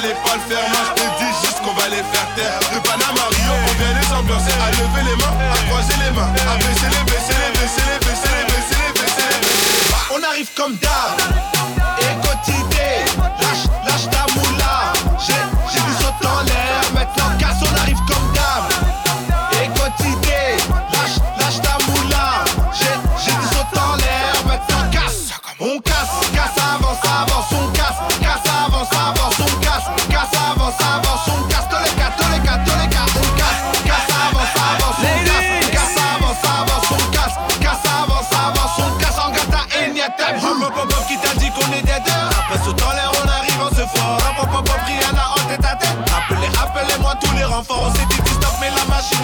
fallait pas le faire, moi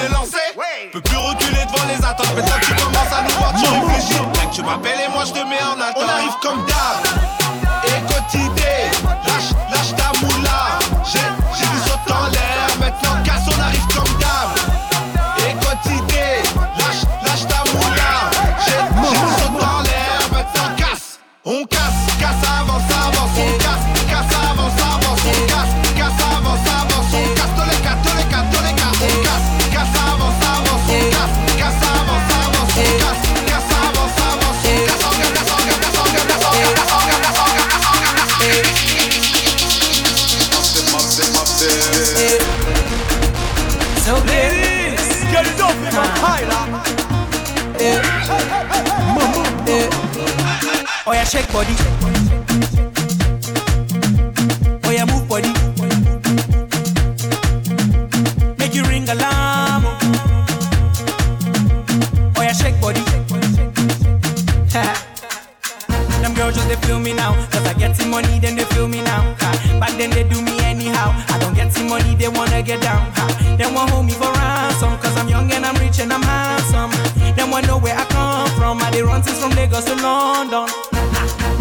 la machine est lancée. Peut plus reculer devant les attentes. Maintenant tu commences à nous voir, tu réfléchis. Que tu m'appelles et moi je te mets en attente. On arrive comme d'hab. Oh yeah, shake body. Oh move body. Make you ring alarm. Oh shake body. Them girls just feel me now. Cause I get some money, then they feel me now. Ha. Then they do me anyhow. I don't get some money, they wanna get down. They want hold me for ransom. Cause I'm young and I'm rich and I'm handsome. They want know where I come from. I they run since from Lagos to London.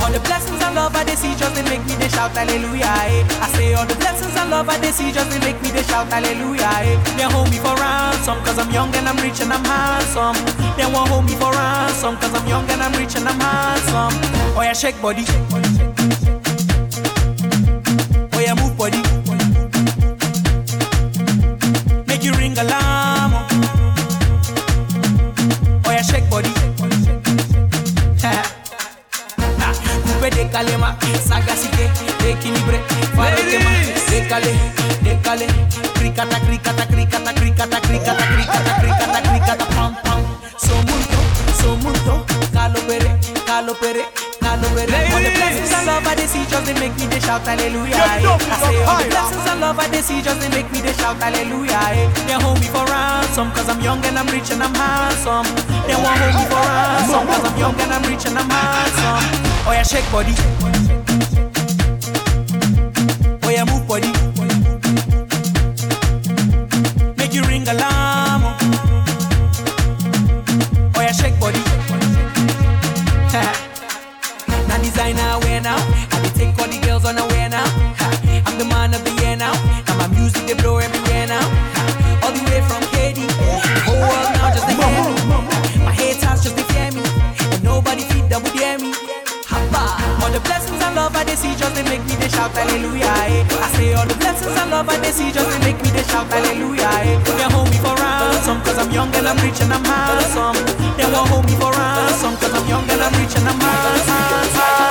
All the blessings and love I they see just they make me they shout hallelujah. Eh. I say all the blessings and love I they see just they make me they shout hallelujah. Eh. They hold me for ransom cause I'm young and I'm rich and I'm handsome. They want hold me for ransom cause I'm young and I'm rich and I'm handsome. Oh yeah, shake body. Oh Coupe décalé ma sagacité, équilibré, faréquement, décalé, décalé, cricata, cricata, cricata, cricata, cricata, cricata, cricata, cricata, pam pam. Somunto, somunto, calopere, calopere, calopere. All the blessings and love I they see just they make me they shout hallelujah. eh. I say all the blessings and love I they see just they make me they shout hallelujah. eh. They hold me for ransom cause I'm young and I'm rich and I'm handsome. They want hold me for ransom cause I'm young and I'm rich and I'm handsome. Oh yeah, shake body. Oh yeah, move body. The blessings and love I they see just they make me they shout hallelujah. Eh. I say all the blessings and love I they see just they make me they shout hallelujah. Eh. They hold me for ransom cause I'm young and I'm rich and I'm handsome. They won't hold me for ransom cause I'm young and I'm rich and I'm handsome.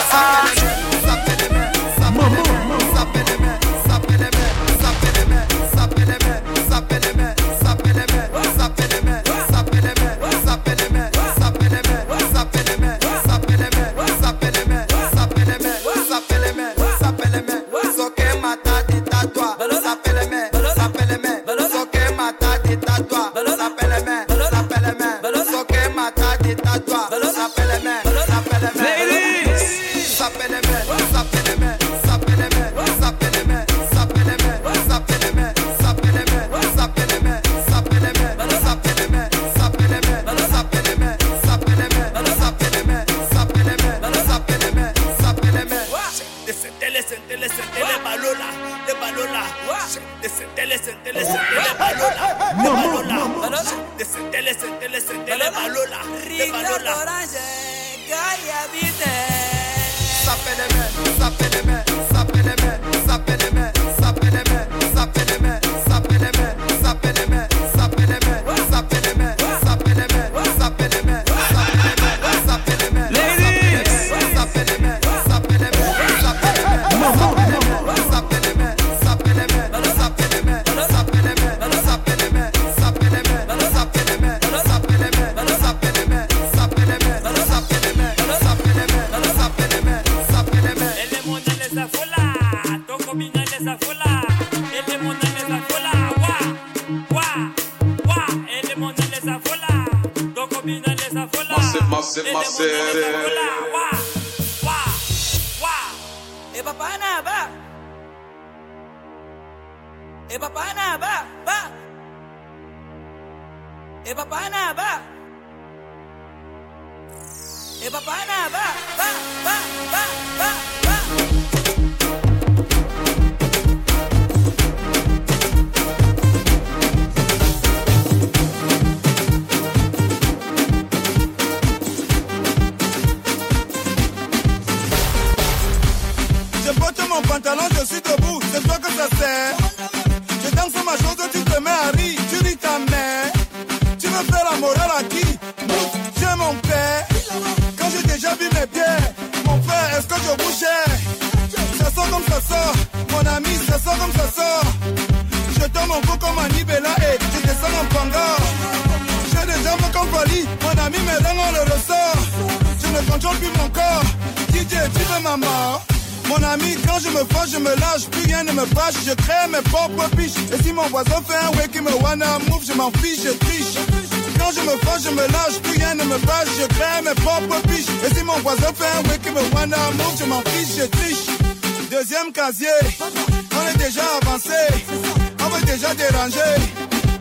vida. Sapele Eh papá, nada, ba? Eh papá, nada, ba ba? Eh papá, nada, ba? Eh papá, nada, ba ba ba ba. va. Pantalon, je suis debout, c'est toi que ça sert. Je danse ma chose, tu te mets à rire, tu ris ta mère. Tu veux faire la morale à qui? J'ai mon père. Quand j'ai déjà vu mes pieds, mon frère, est-ce que je bougeais Ça sort comme ça sort, mon ami, ça sort comme ça sort. Je tombe mon comme un Nibela et je descends en panga. J'ai des jambes comme Pali, mon ami, mes langues on le ressort. Je ne contrôle plus mon corps. DJ, tu veux ma mort? Mon ami, quand je me fâche, je me lâche, plus rien ne me fâche, je crée mes propres biches. Et si mon voisin fait un qui me wanna move, je m'en fiche, je triche. Quand je me fâche, je me lâche, plus rien ne me fâche, je crée mes propres biches. Et si mon voisin fait un qui me wanna move, je m'en fiche, je triche. Deuxième casier, on est déjà avancé, on veut déjà déranger.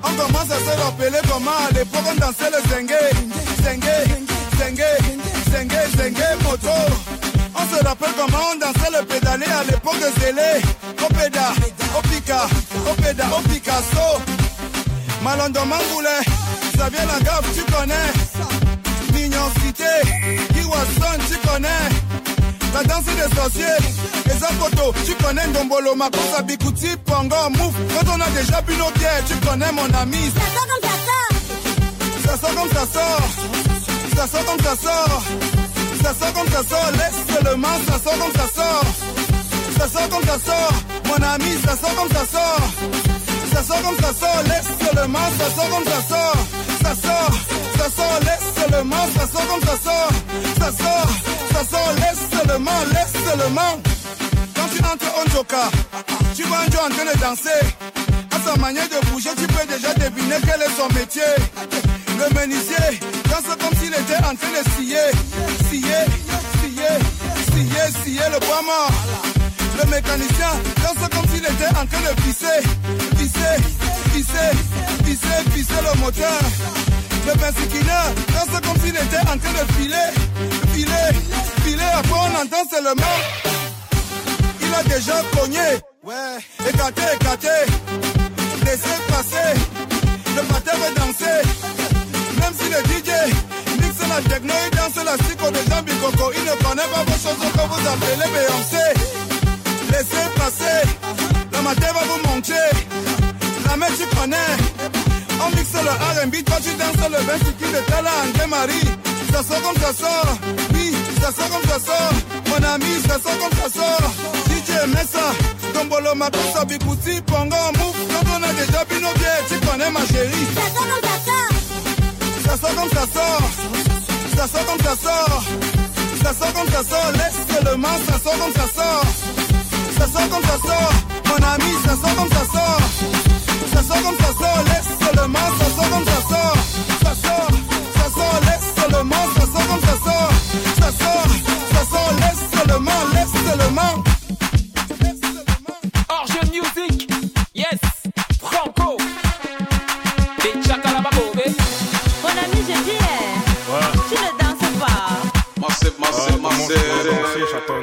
On commence à se rappeler comment à l'époque on dansait le zengue, zengue, zengue, zengue, zengue, moto. On se rappelle comment on dansait le pédalé à l'époque de Zélé. Opéda, Opika, Opéda, Picasso. Malondo Mangoulet, Xavier Lagaffe, tu connais. Mignon Cité, tu connais. La danse des sorciers, les photo, tu connais Ndombolo, Makosa, Bikuti, Pongo, Mouf. Quand on a déjà bu nos bières, tu connais mon ami. Ça sort comme ça sort. Ça sort comme ça sort. Ça sort comme ça sort. Ça sort comme ça sort. Laisse seulement, ça sort comme ça sort. Ça sort comme ça sort. Mon ami, ça sort comme ça sort. Ça sort comme ça sort. Laisse seulement, ça sort comme ça sort. Ça sort, ça sort, laisse seulement, ça sort comme ça sort. Ça sort, ça sort, laisse seulement, laisse seulement. Quand tu entres en joker, tu vois un Joe en train de danser. Sa manière de bouger, tu peux déjà deviner quel est son métier. Le menuisier danse comme s'il était en train de scier, scier, scier, scier, scier le bois mort. Le mécanicien danse comme s'il était en train de pisser, pisser, pisser, pisser, pisser le moteur. Le bensiquineur danse comme s'il était en train de filer, filer, filer. Après on entend seulement, il a déjà cogné. Ouais, écarté, écarté, laissez passer. Le matin veut danser, même si le DJ mixe la techno, il danse la psycho de Jean Bikoko. Il ne connaît pas vos chansons que vous appelez Beyoncé. Laissez passer, le matin va vous monter. La main tu connais, on mixe le R&B, toi tu danses le vin qui de Tala André Marie. Ça sort comme ça sort, oui, ça sort comme ça sort. Mon ami, ça sort comme ça sort. DJ Messa, Tombolo, Makosa, Bikuti, Pongo, Mouf. Quand on a déjà bu nos bières, tu connais ma chérie. Ça sort comme ça sort. Ça sort comme ça sort. Ça sort comme ça sort. Ça sort comme ça sort. Laisse seulement, ça sort comme ça sort. Ça sort comme ça sort. Mon ami, ça sort comme ça sort. Ça sort comme ça sort. Laisse seulement, ça sort comme ça sort. Ça sort, ça sort. Laisse seulement, ça sort comme ça sort. Ça sort, ça sort. Laisse seulement, laisse seulement.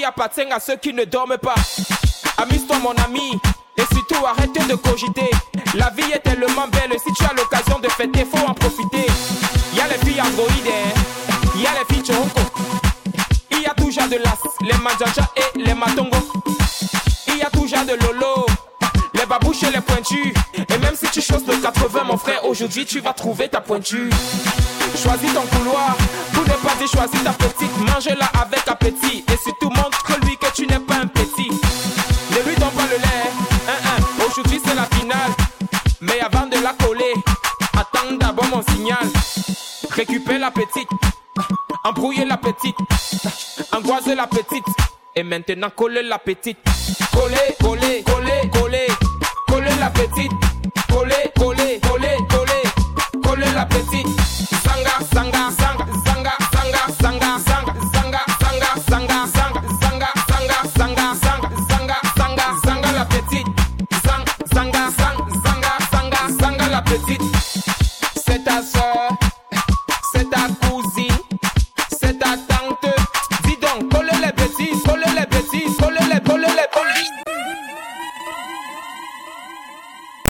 vie appartient à ceux qui ne dorment pas. Amuse-toi, mon ami. Et surtout, arrête de cogiter. La vie est tellement belle. Si tu as l'occasion de fêter, faut en profiter. Y a les filles androïdes, hein. y a les filles choco. Il y a toujours de l'as, les manjaja et les matongo. Il y a toujours de lolo, les babouches et les pointus. Et même si tu choses le 80, mon frère, aujourd'hui tu vas trouver ta pointure. Choisis ton couloir, tout n'est pas dit, choisis ta petite. Mange-la avec appétit. Et surtout, montre-lui que c'est la finale. Mais avant de la coller, attends d'abord mon signal. Récupère la petite, embrouille la petite, angoisse la petite. Et maintenant coller la petite. Coller, coller, coller, coller. Coller la petite.